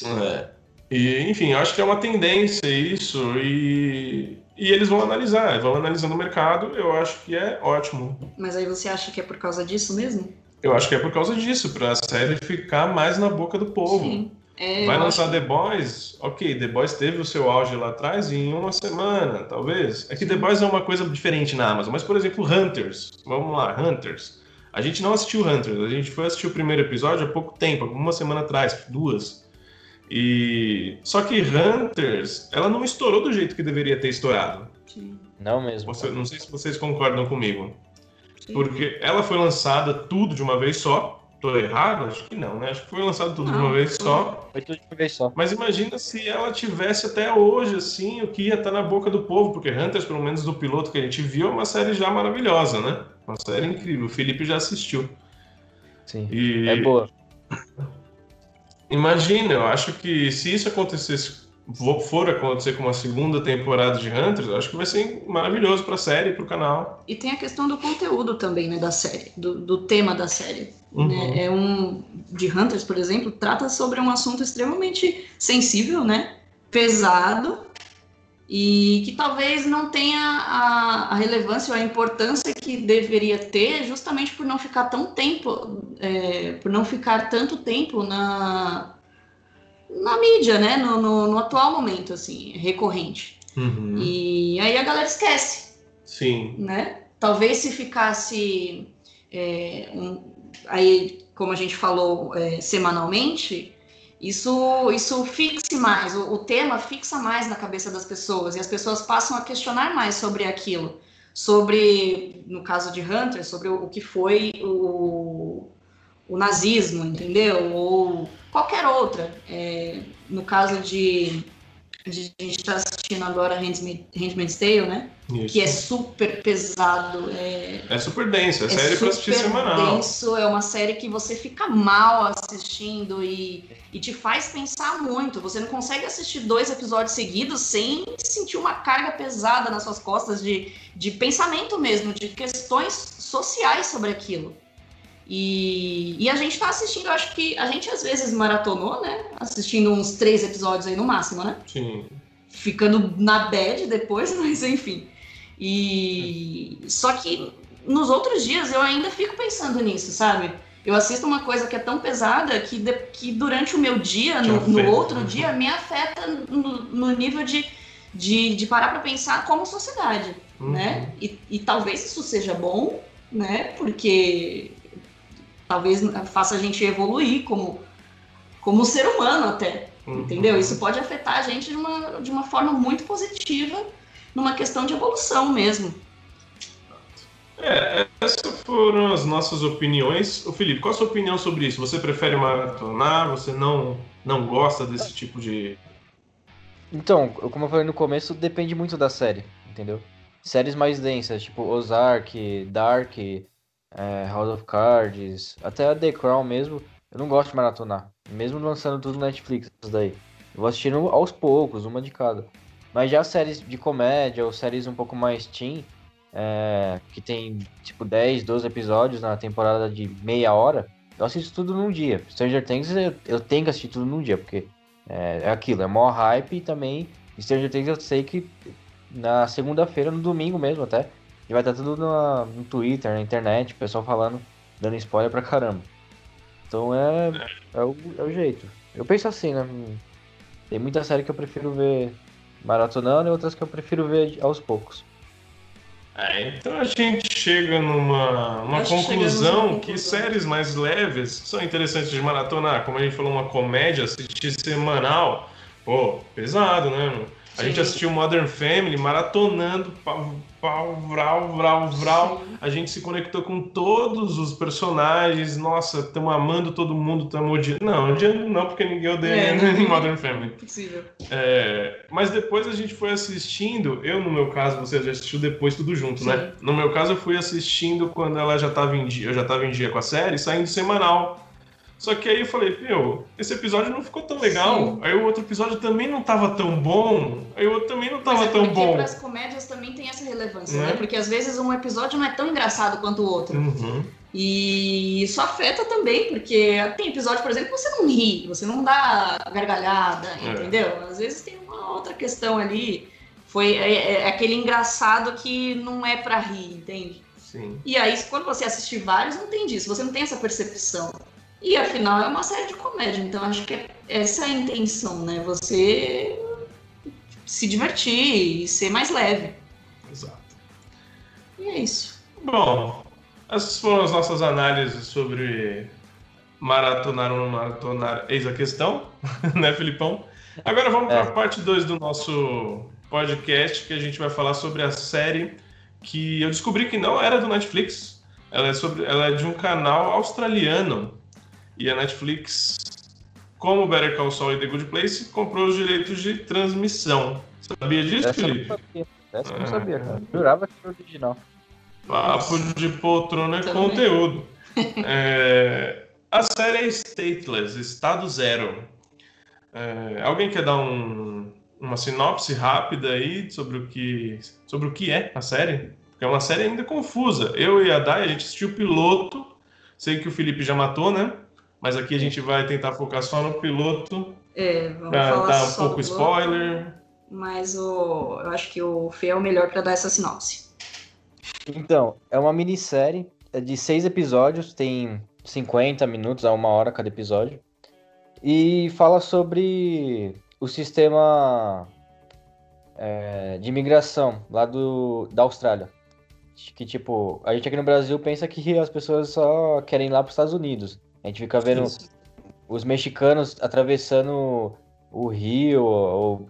S1: É. E, enfim, eu acho que é uma tendência isso, e, e eles vão analisar, vão analisando o mercado, eu acho que é ótimo.
S3: Mas aí você acha que é por causa disso mesmo?
S1: Eu acho que é por causa disso, para a série ficar mais na boca do povo.
S3: Sim. É,
S1: Vai lançar acho... The Boys? Ok, The Boys teve o seu auge lá atrás em uma semana, talvez. É que The Boys é uma coisa diferente na Amazon, mas, por exemplo, Hunters. Vamos lá, Hunters. A gente não assistiu Hunters, a gente foi assistir o primeiro episódio há pouco tempo, uma semana atrás, duas. E só que Hunters, ela não estourou do jeito que deveria ter estourado.
S3: Sim.
S2: Não mesmo.
S1: Você, não sei se vocês concordam comigo. Porque ela foi lançada tudo de uma vez só, Tô errado? Acho que não, né? Acho que foi lançado tudo não, de uma vez só.
S2: Foi tudo de uma vez só.
S1: Mas imagina se ela tivesse até hoje, assim, o que ia estar tá na boca do povo, porque Hunters, pelo menos do piloto que a gente viu, é uma série já maravilhosa, né? Uma série incrível. O Felipe já assistiu.
S2: Sim. E... É boa.
S1: Imagina, eu acho que se isso acontecesse for acontecer com uma segunda temporada de Hunters, acho que vai ser maravilhoso para a série, para o canal.
S3: E tem a questão do conteúdo também, né, da série, do, do tema da série.
S1: Uhum.
S3: Né? É um de Hunters, por exemplo, trata sobre um assunto extremamente sensível, né, pesado e que talvez não tenha a, a relevância ou a importância que deveria ter, justamente por não ficar tão tempo, é, por não ficar tanto tempo na na mídia, né? No, no, no atual momento, assim, recorrente.
S1: Uhum.
S3: E aí a galera esquece,
S1: Sim.
S3: né? Talvez se ficasse é, um- aí, como a gente falou, é, semanalmente, isso, isso fixe mais, o, o tema fixa mais na cabeça das pessoas e as pessoas passam a questionar mais sobre aquilo, sobre, no caso de Hunter, sobre o, o que foi o, o nazismo, entendeu? Ou qualquer outra. É, no caso de, de a gente está assistindo agora Handmaid- Handmaid's Tale, né?
S1: Isso.
S3: Que é super pesado, é,
S1: É super denso, é,
S3: é
S1: série pra assistir
S3: super
S1: semanal.
S3: denso, é uma série que você fica mal assistindo e, e te faz pensar muito. Você não consegue assistir dois episódios seguidos sem sentir uma carga pesada nas suas costas de, de pensamento mesmo, de questões sociais sobre aquilo. E, e a gente tá assistindo, eu acho que a gente às vezes maratonou, né? Assistindo uns três episódios aí no máximo, né?
S1: Sim.
S3: ficando na bad depois, mas enfim. E só que nos outros dias eu ainda fico pensando nisso, sabe? Eu assisto uma coisa que é tão pesada que, de- que durante o meu dia, no, no outro
S1: né?
S3: dia, me afeta no, no nível de, de, de parar para pensar como sociedade,
S1: Uhum.
S3: né? E, e talvez isso seja bom, né? Porque talvez faça a gente evoluir como, como ser humano até.
S1: Uhum.
S3: Entendeu? Isso pode afetar a gente de uma, de uma forma muito positiva, numa questão de evolução mesmo.
S1: É, essas foram as nossas opiniões. Ô Felipe, qual a sua opinião sobre isso? Você prefere maratonar? Você não, não gosta desse tipo de.
S2: Então, como eu falei no começo, depende muito da série, entendeu? Séries mais densas, tipo Ozark, Dark, é, House of Cards, até a The Crown mesmo, eu não gosto de maratonar. Mesmo lançando tudo no Netflix, isso daí. Eu vou assistindo aos poucos, uma de cada. Mas já séries de comédia ou séries um pouco mais teen, é, que tem tipo 10, 12 episódios na temporada de meia hora, eu assisto tudo num dia. Stranger Things eu, eu tenho que assistir tudo num dia, porque é, é aquilo, é maior hype e também Stranger Things eu sei que na segunda-feira, no domingo mesmo até, e vai estar tudo na- no Twitter, na internet, o pessoal falando, dando spoiler pra caramba. Então é, é, o, é o jeito. Eu penso assim, né? Tem muita série que eu prefiro ver maratonando e outras que eu prefiro ver aos poucos.
S1: É, então a gente chega numa uma
S3: que
S1: conclusão que
S3: conclusão.
S1: séries mais leves são interessantes de maratonar. Como a gente falou, uma comédia, assistir semanal, pô, pesado, né? mano? A gente assistiu Modern Family maratonando, pau, pau, vral, vral, vral. A gente se conectou com todos os personagens. Nossa, estamos amando todo mundo, estamos odiando. Não, odiando não, porque ninguém odeia
S3: É,
S1: em Modern Family.
S3: Impossível.
S1: É, mas depois a gente foi assistindo. Eu, no meu caso, você já assistiu depois tudo junto,
S3: Sim.
S1: né? No meu caso, eu fui assistindo quando ela já estava em dia. Eu já estava em dia com a série, saindo semanal. Só que aí eu falei, meu, esse episódio não ficou tão legal.
S3: Sim.
S1: Aí o outro episódio também não tava tão bom. Aí o outro também não
S3: Mas
S1: tava
S3: é
S1: tão bom.
S3: para as comédias também tem essa relevância,
S1: Né?
S3: né? Porque às vezes um episódio não é tão engraçado quanto o outro.
S1: Uhum.
S3: E isso afeta também, porque tem episódio, por exemplo, que você não ri, você não dá gargalhada,
S1: É.
S3: entendeu? Às vezes tem uma outra questão ali. Foi é, é aquele engraçado que não é pra rir, entende?
S1: Sim.
S3: E aí, quando você assistir vários, não tem disso, você não tem essa percepção. E afinal é uma série de comédia, então acho que é- essa é a intenção, né? Você se divertir e ser mais leve.
S1: Exato.
S3: E é isso.
S1: Bom, essas foram as nossas análises sobre maratonar ou não maratonar, eis a questão, né, Filipão? Agora vamos para
S2: É.
S1: a parte 2 do nosso podcast, que a gente vai falar sobre a série que eu descobri que não era do Netflix. Ela é, sobre, ela é de um canal australiano. E a Netflix, como Better Call Saul e The Good Place, comprou os direitos de transmissão. Sabia disso,
S2: Essa eu não
S1: Felipe?
S2: sabia. Essa eu não
S1: Ah.
S2: sabia, cara. Jurava que era original.
S1: Papo de poltrona é conteúdo. É, a série é Stateless, Estado Zero. É, alguém quer dar um- uma sinopse rápida aí sobre o, que, sobre o que é a série? Porque é uma série ainda confusa. Eu e a Dai, a gente assistiu o piloto. Sei que o Felipe já matou, né? Mas aqui a gente vai tentar focar só no piloto
S3: É, vamos
S1: pra
S3: falar
S1: dar um
S3: só
S1: pouco spoiler.
S3: Mas o, eu acho que o Fê é o melhor para dar essa sinopse.
S2: Então, é uma minissérie é de seis episódios, tem 50 minutos a uma hora cada episódio. E fala sobre o sistema é, de imigração lá do, da Austrália. Que, tipo, a gente aqui no Brasil pensa que as pessoas só querem ir lá para os Estados Unidos. A gente fica vendo Isso. os mexicanos atravessando o rio ou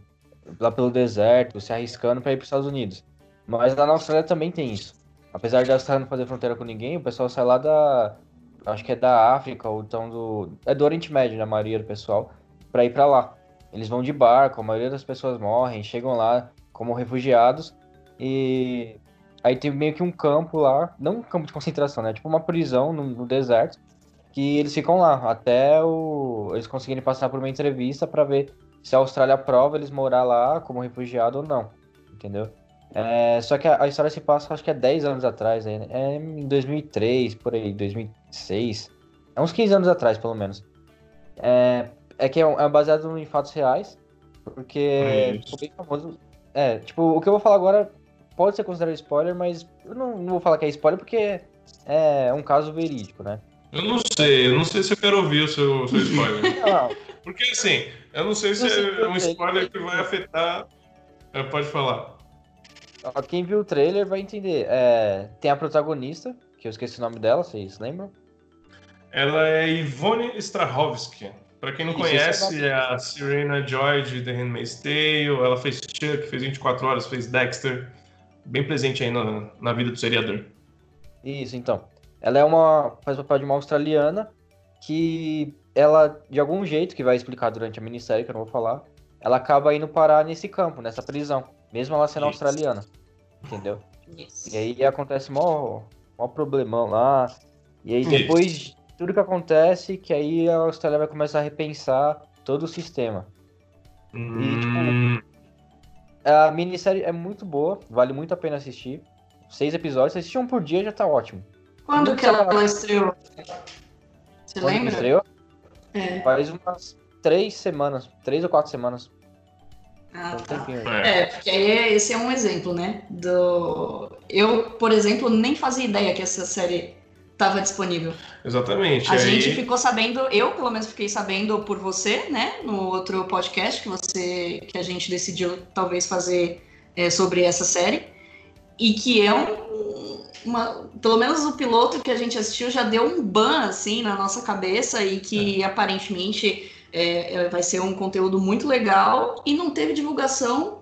S2: lá pelo deserto, se arriscando para ir para os Estados Unidos. Mas lá na Austrália também tem isso. Apesar de a Austrália não fazer fronteira com ninguém, o pessoal sai lá da. Acho que é da África, ou então do. É do Oriente Médio, na né, maioria do pessoal, para ir para lá. Eles vão de barco, a maioria das pessoas morrem, chegam lá como refugiados e aí tem meio que um campo lá, não um campo de concentração, né? Tipo uma prisão no, no deserto que eles ficam lá até o, eles conseguirem passar por uma entrevista para ver se a Austrália aprova eles morar lá como refugiado ou não, entendeu? É, só que a, a, história se passa, acho que é 10 anos atrás, né? é em 2003, por aí, 2006. É uns 15 anos atrás, pelo menos. É, é que é, é baseado em fatos reais, porque é ficou bem famoso. É, tipo, o que eu vou falar agora pode ser considerado spoiler, mas eu não, não vou falar que é spoiler porque é um caso verídico, né?
S1: Eu não sei, eu não sei se eu quero ouvir o seu, seu spoiler. não. Porque assim, eu não sei se não é um spoiler que vai afetar. É, pode falar.
S2: Quem viu o trailer vai entender. É, tem a protagonista, que eu esqueci o nome dela, vocês lembram?
S1: Ela é Ivone Strahovski. Pra quem não Isso, conhece, é a Serena Joy de The Handmaid's Tale. Ela fez Chuck, fez 24 Horas, fez Dexter. Bem presente aí na, na vida do seriador.
S2: Isso, então. Ela é uma. faz o papel de uma australiana que ela, de algum jeito, que vai explicar durante a minissérie, que eu não vou falar, ela acaba indo parar nesse campo, nessa prisão. Mesmo ela sendo Isso. australiana. Entendeu? Isso. E aí acontece mó, mó problemão lá. E aí depois de tudo que acontece, que aí a Austrália vai começar a repensar todo o sistema. Hum. E, tipo, hum. a minissérie é muito boa, vale muito a pena assistir. Seis episódios, se assistir um por dia já tá ótimo.
S3: Quando que ela, ela estreou? Você
S2: Quando
S3: lembra?
S2: Estreou? É. Faz umas três semanas, três ou quatro semanas.
S3: Ah, tá. É, porque aí esse é um exemplo, né? Do... Eu, por exemplo, nem fazia ideia que essa série estava disponível.
S1: Exatamente.
S3: A aí... gente ficou sabendo, eu pelo menos fiquei sabendo por você, né? No outro podcast que você, que a gente decidiu talvez fazer é, sobre essa série e que é um, uma, pelo menos o piloto que a gente assistiu já deu um ban assim na nossa cabeça e que é. aparentemente é, é, vai ser um conteúdo muito legal e não teve divulgação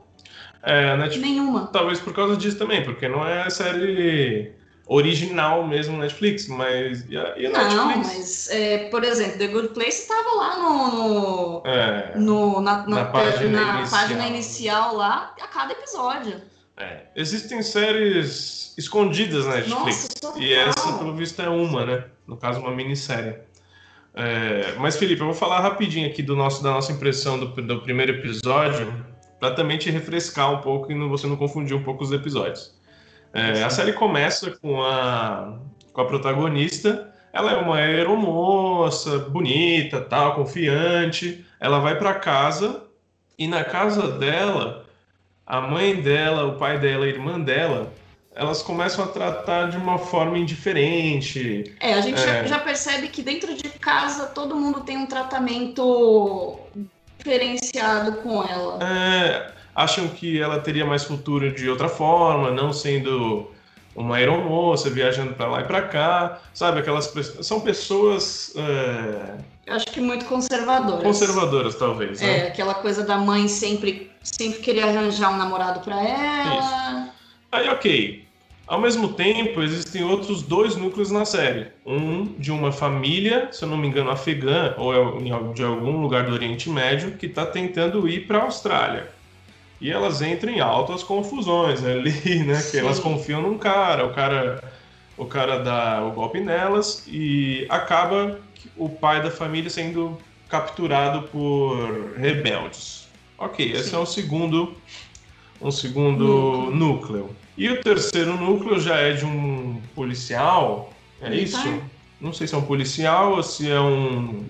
S1: é, Netflix,
S3: nenhuma.
S1: Talvez por causa disso também, porque não é série original mesmo Netflix, mas e a, e a
S3: Netflix? Não, mas é, por exemplo, The Good Place estava lá no, no, é, no na, na, na, página, na inicial. página, inicial. lá a cada episódio.
S1: É, existem séries escondidas na Netflix Nossa, e essa pelo visto é uma, né? No caso uma minissérie. É, mas, Felipe, eu vou falar rapidinho aqui do nosso, da nossa impressão do, do primeiro episódio, para também te refrescar um pouco e não, você não confundir um pouco os episódios. É, a série começa com a, com a protagonista. Ela é uma aeromoça, bonita, tal, confiante. Ela vai para casa e na casa dela, a mãe dela, o pai dela, a irmã dela elas começam a tratar de uma forma indiferente.
S3: É, a gente é... Já, já, percebe que dentro de casa todo mundo tem um tratamento diferenciado com ela.
S1: É, acham que ela teria mais futuro de outra forma, não sendo uma aeromoça viajando para lá e para cá, sabe? Aquelas são pessoas. É...
S3: Acho que muito conservadoras.
S1: Conservadoras, talvez. Né?
S3: É, aquela coisa da mãe sempre, sempre querer arranjar um namorado para ela. Isso.
S1: Aí, ok. Ao mesmo tempo, existem outros dois núcleos na série. Um de uma família, se eu não me engano, afegã ou é de algum lugar do Oriente Médio, que está tentando ir para a Austrália. E elas entram em altas confusões ali, né? Sim. Que elas confiam num cara, o cara, o cara dá o golpe nelas e acaba o pai da família sendo capturado por rebeldes. Ok, esse Sim. é o segundo, um segundo núcleo. núcleo. E o terceiro núcleo já é de um policial, é militar. isso? Não sei se é um policial ou se é um,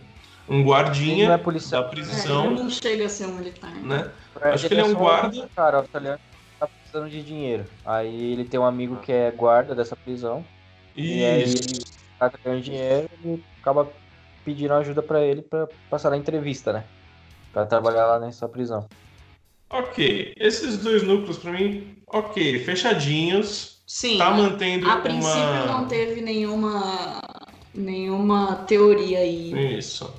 S1: um guardinha
S2: é policial.
S1: da prisão. É,
S3: não chega a ser um militar.
S1: Né? É, Acho que ele é um guarda.
S2: Cara, o australiano tá precisando de dinheiro. Aí ele tem um amigo que é guarda dessa prisão. Isso. E aí ele tá ganhando dinheiro e acaba pediram ajuda para ele para passar na entrevista, né? Para trabalhar lá nessa prisão.
S1: Ok, esses dois núcleos para mim, ok, fechadinhos.
S3: Sim.
S1: Tá mantendo
S3: a princípio
S1: uma...
S3: não teve nenhuma nenhuma teoria aí.
S1: Isso.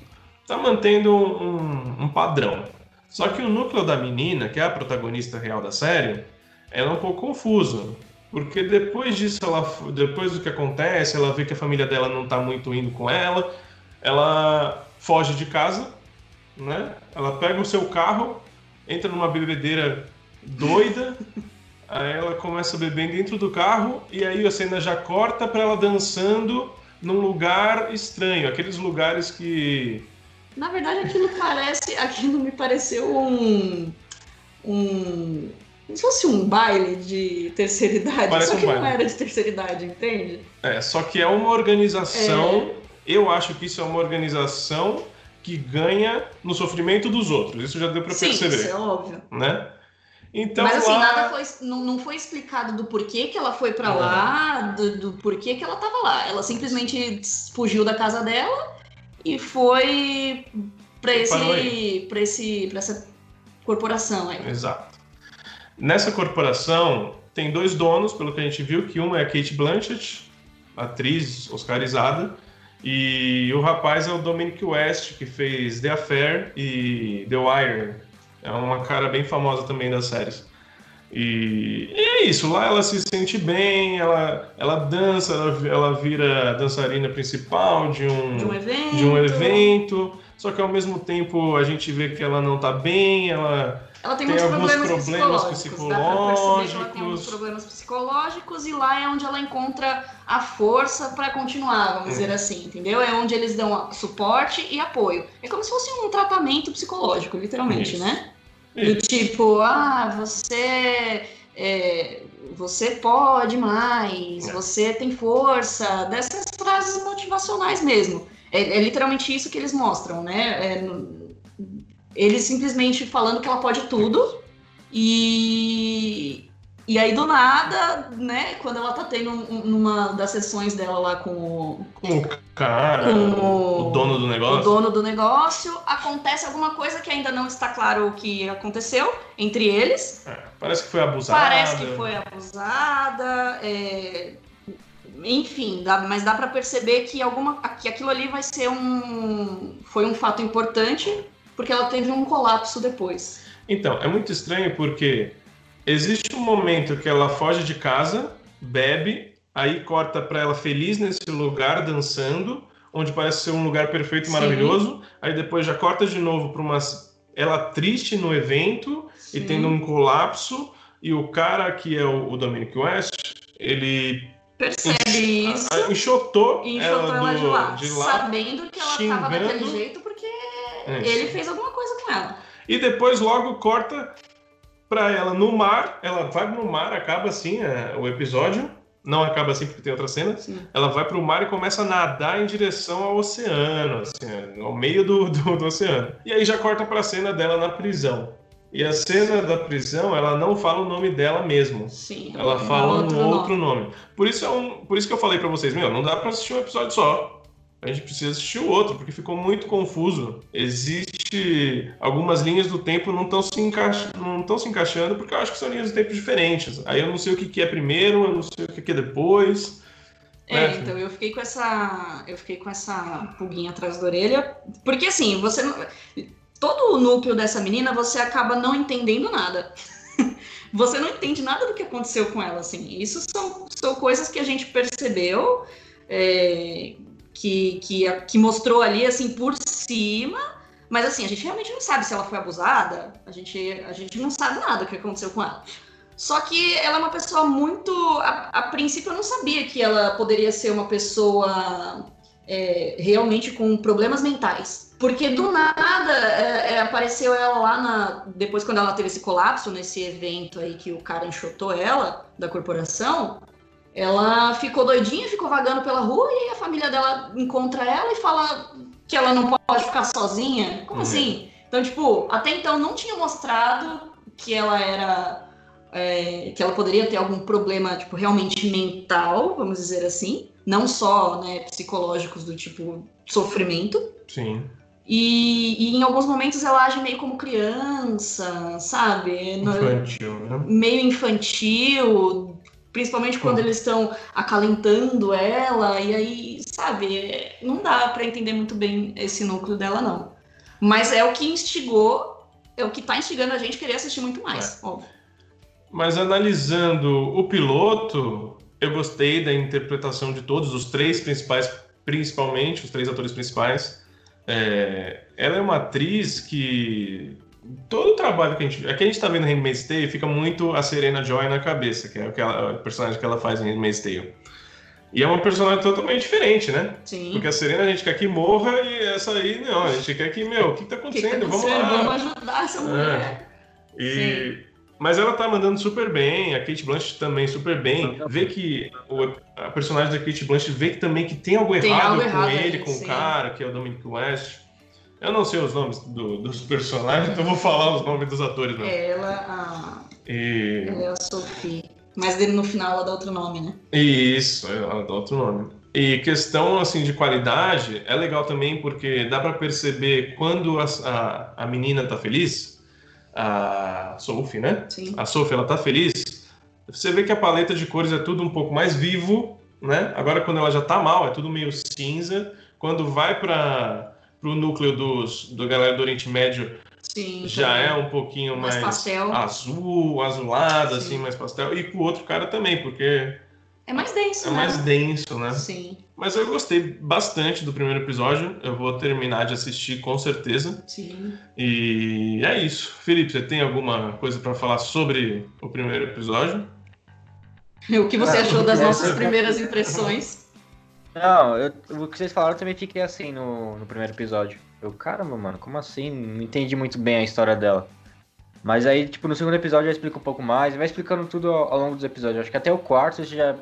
S1: Tá mantendo um, um padrão. Só que o núcleo da menina, que é a protagonista real da série, ela é um pouco confuso. Porque depois disso, ela, depois do que acontece, ela vê que a família dela não tá muito indo com ela, ela foge de casa, né? Ela pega o seu carro, entra numa bebedeira doida, aí ela começa a beber dentro do carro, e aí a cena já corta para ela dançando num lugar estranho, aqueles lugares que
S3: Na verdade, aquilo parece. Aquilo me pareceu um. um como se fosse um baile de terceira idade,
S1: Parece
S3: só
S1: um
S3: que não
S1: baile.
S3: era de terceira idade, entende?
S1: É, só que é uma organização. Eu acho que isso é uma organização que ganha no sofrimento dos outros. Isso já deu
S3: Sim,
S1: perceber,
S3: isso é óbvio.
S1: né? Então
S3: Mas assim,
S1: lá-
S3: nada foi, não, não foi explicado do porquê que ela foi
S1: Não.
S3: lá, do, do porquê que ela tava lá. Ela simplesmente fugiu da casa dela e foi
S1: Parou
S3: esse, pra esse, pra essa corporação aí.
S1: Exato. Nessa corporação tem dois donos, pelo que a gente viu, que uma é a Kate Blanchett, atriz oscarizada, e o rapaz é o Dominic West, que fez The Affair e The Wire. É uma cara bem famosa também das séries. E, e é isso, lá ela se sente bem, ela, ela dança, ela, ela vira dançarina principal de um,
S3: De um evento.
S1: de um evento, só que ao mesmo tempo a gente vê que ela não tá bem, ela
S3: Ela tem,
S1: Tem
S3: muitos
S1: alguns
S3: problemas,
S1: problemas
S3: psicológicos. Tem alguns problemas psicológicos e lá é onde ela encontra a força pra continuar, vamos
S1: Hum.
S3: dizer assim, entendeu? É onde eles dão suporte e apoio. É como se fosse um tratamento psicológico, literalmente,
S1: Isso.
S3: né? Do tipo, ah, você. é, você pode mais,
S1: É.
S3: você tem força, dessas frases motivacionais mesmo. É, é literalmente isso que eles mostram, né? É, eles simplesmente falando que ela pode tudo e. E aí, do nada, né, quando ela tá tendo um- numa das sessões dela lá com o,
S1: com o cara,
S3: Com
S1: o dono do
S3: o
S1: negócio.
S3: dono do negócio, acontece alguma coisa que ainda não está claro o que aconteceu entre eles.
S1: É, parece que foi abusado.
S3: Parece que foi abusada, é, enfim, dá- mas dá pra perceber que, alguma, que aquilo ali vai ser um. Foi um fato importante, porque ela teve um colapso depois.
S1: Então, é muito estranho porque existe um momento que ela foge de casa, bebe, aí corta pra ela feliz nesse lugar, dançando, onde parece ser um lugar perfeito e
S3: Sim.
S1: maravilhoso. Aí depois já corta de novo pra uma. Ela triste no evento e
S3: Sim.
S1: tendo um colapso. E o cara que é o, o Dominic West, ele
S3: Percebe isso
S1: enxotou,
S3: enxotou ela
S1: do-
S3: de lá,
S1: de lá
S3: sabendo que ela tava
S1: xingando.
S3: daquele jeito porque
S1: Isso.
S3: ele fez alguma coisa com ela.
S1: E depois logo corta pra ela no mar. Ela vai no mar, acaba assim é, o episódio. Não acaba assim porque tem outra cena.
S3: Sim.
S1: Ela vai pro mar e começa a nadar em direção ao oceano, assim, ao meio do, do, do oceano. E aí já corta pra cena dela na prisão. E a cena da prisão, ela não fala o nome dela mesmo.
S3: Sim.
S1: Ela fala um outro nome. Por isso, é um, por isso que eu falei pra vocês, meu, não dá pra assistir um episódio só. A gente precisa assistir o outro, porque ficou muito confuso. Existe algumas linhas do tempo não estão se, encaixa, não se encaixando, porque eu acho que são linhas do tempo diferentes. Aí eu não sei o que, que é primeiro, eu não sei o que, que é depois.
S3: É, então eu fiquei com essa, eu fiquei com essa pulguinha atrás da orelha, porque assim, você não- todo o núcleo dessa menina você acaba não entendendo nada. você não entende nada do que aconteceu com ela, assim. Isso são, são coisas que a gente percebeu, é, que, que, que mostrou ali assim por cima, mas assim a gente realmente não sabe se ela foi abusada. A gente, a gente não sabe nada do que aconteceu com ela. Só que ela é uma pessoa muito. A, a princípio, eu não sabia que ela poderia ser uma pessoa é, realmente com problemas mentais. Porque do nada é, é, apareceu ela lá na. Depois, quando ela teve esse colapso, nesse evento aí que o cara enxotou ela, da corporação, ela ficou doidinha, ficou vagando pela rua e a família dela encontra ela e fala que ela não pode ficar sozinha. Como
S1: Uhum.
S3: assim? Então, tipo, até então não tinha mostrado que ela era é, que ela poderia ter algum problema, tipo, realmente mental, vamos dizer assim, não só, né, psicológicos do tipo sofrimento.
S1: Sim.
S3: E, e em alguns momentos ela age meio como criança, sabe?
S1: Infantil, né?
S3: meio infantil, principalmente quando eles estão acalentando ela, e aí, sabe, é, não dá pra entender muito bem esse núcleo dela, não. Mas é o que instigou, é o que tá instigando a gente a querer assistir muito mais, óbvio.
S1: Mas analisando o piloto, eu gostei da interpretação de todos, os três principais, principalmente, os três atores principais. É, ela é uma atriz que. Todo o trabalho que a gente. Aqui a gente tá vendo em Handmaid's Tale fica muito a Serena Joy na cabeça, que é aquela, o personagem que ela faz em Handmaid's Tale. E é uma personagem totalmente diferente, né?
S3: Sim.
S1: Porque a Serena a gente quer que morra e essa aí não. A gente quer que, meu, o que tá
S3: que que
S1: acontecendo?
S3: tá
S1: Vamos
S3: acontecendo?
S1: lá.
S3: Vamos ajudar essa mulher.
S1: E... Mas ela tá mandando super bem, a Kate Blanchett também super bem. Vê que o, a personagem da Kate Blanchett vê que também que tem algo
S3: Tem
S1: errado
S3: algo
S1: com
S3: errado
S1: ele,
S3: aí,
S1: com
S3: sim.
S1: o cara, que é o Dominic West. Eu não sei os nomes do- dos personagens, então eu vou falar os nomes dos atores mesmo.
S3: Ela, a,
S1: E...
S3: ela é a Sophie. Mas dele no final ela dá outro nome, né?
S1: Isso, ela dá outro nome. E questão assim de qualidade é legal também porque dá pra perceber quando a, a, a menina tá feliz, a Sophie, né?
S3: Sim.
S1: a Sophie ela tá feliz, você vê que a paleta de cores é tudo um pouco mais vivo, né? Agora quando ela já tá mal, é tudo meio cinza. Quando vai para o núcleo dos do galera do Oriente Médio,
S3: Sim.
S1: já
S3: também.
S1: é um pouquinho
S3: mais
S1: mais,
S3: pastel.
S1: azul, azulado,
S3: Sim.
S1: assim, mais pastel. E com o outro cara também, porque
S3: É mais denso,
S1: é
S3: né?
S1: mais denso, né?
S3: Sim,
S1: Mas eu gostei bastante do primeiro episódio. Eu vou terminar de assistir com certeza.
S3: sim.
S1: E é isso. Felipe, você tem alguma coisa para falar sobre o primeiro episódio?
S3: O que você achou das
S2: é,
S3: nossas
S2: é.
S3: primeiras impressões?
S2: Não, eu- o que vocês falaram eu também fiquei assim no, no primeiro episódio. Eu, caramba, mano, como assim? Não entendi muito bem a história dela. Mas aí, tipo, no segundo episódio já explica um pouco mais, vai explicando tudo ao, ao longo dos episódios. Acho que até o quarto você já,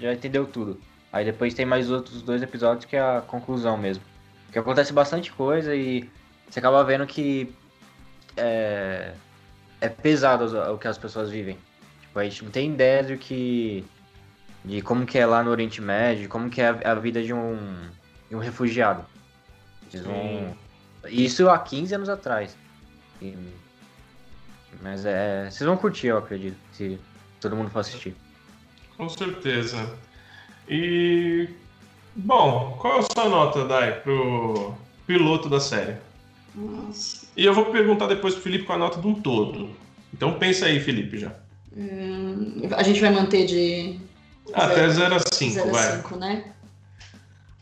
S2: já entendeu tudo. Aí depois tem mais outros dois episódios que é a conclusão mesmo. Que acontece bastante coisa e você acaba vendo que é, é pesado o que as pessoas vivem. Tipo, a gente não tem ideia do que. de como que é lá no Oriente Médio, como que é a, a vida de um, de um refugiado. Eles vão- Isso há 15 anos atrás. E- Mas é. Vocês vão curtir, eu acredito, se todo mundo for assistir.
S1: Com certeza. E. Bom, qual é a sua nota, Dai, pro piloto da série?
S3: Nossa.
S1: E eu vou perguntar depois pro Felipe com a nota de um todo. Então pensa aí, Felipe, já.
S3: Hum, a gente vai manter de
S1: Até 0 a 5,
S3: 0 a
S1: vai.
S3: 5, né?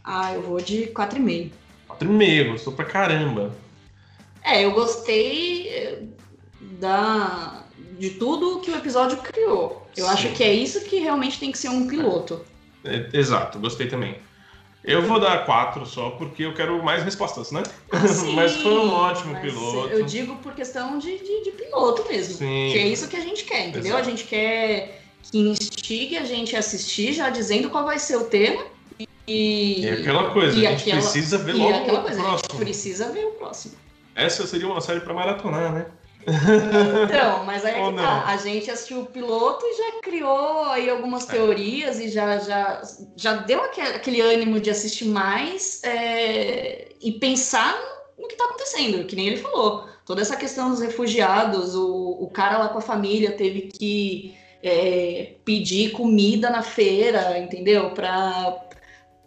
S3: Ah, eu vou de 4,5.
S1: 4,5, gostou pra caramba.
S3: É, eu gostei eh, da, de tudo que o episódio criou. Eu
S1: Sim.
S3: acho que é isso que realmente tem que ser um piloto.
S1: É, exato, gostei também. Eu vou dar 4 só porque eu quero mais respostas, né?
S3: Sim,
S1: Mas foi um ótimo piloto.
S3: Eu digo por questão de, de, de piloto mesmo.
S1: Sim.
S3: Que é isso que a gente quer, entendeu?
S1: Exato.
S3: A gente quer que instigue a gente a assistir já dizendo qual vai ser o tema. E,
S1: E aquela coisa,
S3: e
S1: a gente
S3: aquela-
S1: precisa ver
S3: e
S1: logo o
S3: coisa, a gente
S1: próximo.
S3: precisa ver o próximo.
S1: Essa seria uma série pra maratonar, né?
S3: Então, mas aí é tá. A gente assistiu o piloto e já criou aí algumas
S1: É.
S3: teorias e já, já, já deu aquele, aquele ânimo de assistir mais é, e pensar no, que tá acontecendo, que nem ele falou. Toda essa questão dos refugiados, o, o cara lá com a família teve que é, pedir comida na feira, entendeu? Pra,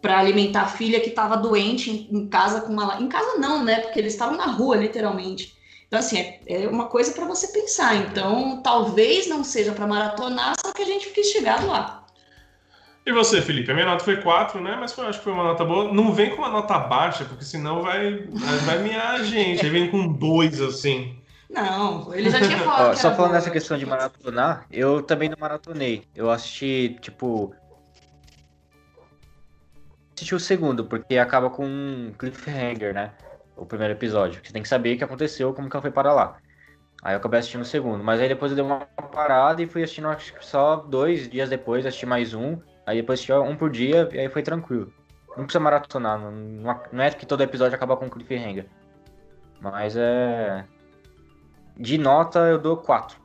S3: para alimentar a filha que estava doente em, em casa com uma. Em casa não, né? Porque eles estavam na rua, literalmente. Então, assim, é, é uma coisa para você pensar. Então, talvez não seja para maratonar, só que a gente fica instigado lá.
S1: E você, Felipe? A minha nota foi 4, né? Mas eu acho que foi uma nota boa. Não vem com uma nota baixa, porque senão vai, vai miar a gente. Aí vem com 2, assim.
S3: Não, ele já tinha falado.
S2: Só falando
S3: boa.
S2: nessa questão de maratonar, eu também não maratonei. Eu assisti, tipo. Assisti o segundo, porque acaba com um cliffhanger, né? O primeiro episódio. Você tem que saber o que aconteceu, como que ela foi para lá. Aí eu acabei assistindo o segundo. Mas aí depois eu dei uma parada e fui assistindo só dois dias depois, assisti mais um. Aí depois assisti um por dia e aí foi tranquilo. Não precisa maratonar. Não, não é que todo episódio acaba com cliffhanger. Mas é. De nota eu dou 4.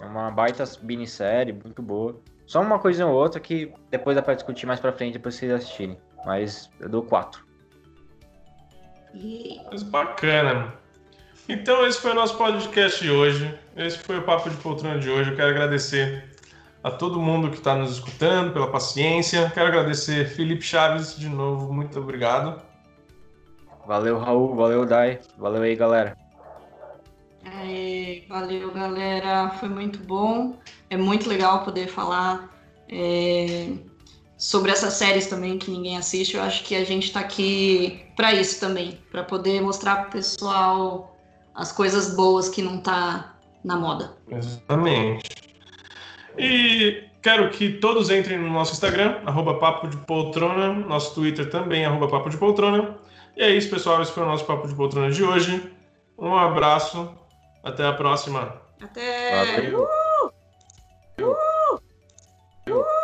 S2: É uma baita minissérie, muito boa. Só uma coisa ou outra que depois dá pra discutir mais pra frente, depois vocês assistirem. Mas eu dou 4.
S1: Mas bacana. Então esse foi o nosso podcast de hoje. Esse foi o Papo de Poltrona de hoje. Eu quero agradecer a todo mundo que está nos escutando pela paciência. Quero agradecer Felipe Chaves de novo. Muito obrigado.
S2: Valeu, Raul. Valeu, Dai. Valeu aí, galera.
S3: É, valeu, galera. Foi muito bom. É muito legal poder falar é, sobre essas séries também que ninguém assiste. Eu acho que a gente está aqui para isso também, para poder mostrar para o pessoal as coisas boas que não tá na moda.
S1: Exatamente. E quero que todos entrem no nosso Instagram, arroba Papo de Poltrona, nosso Twitter também, arroba Papo de Poltrona. E é isso, pessoal. Esse foi o nosso Papo de Poltrona de hoje. Um abraço. Até a próxima.
S3: Até!
S2: Valeu.
S3: Uh! Uh!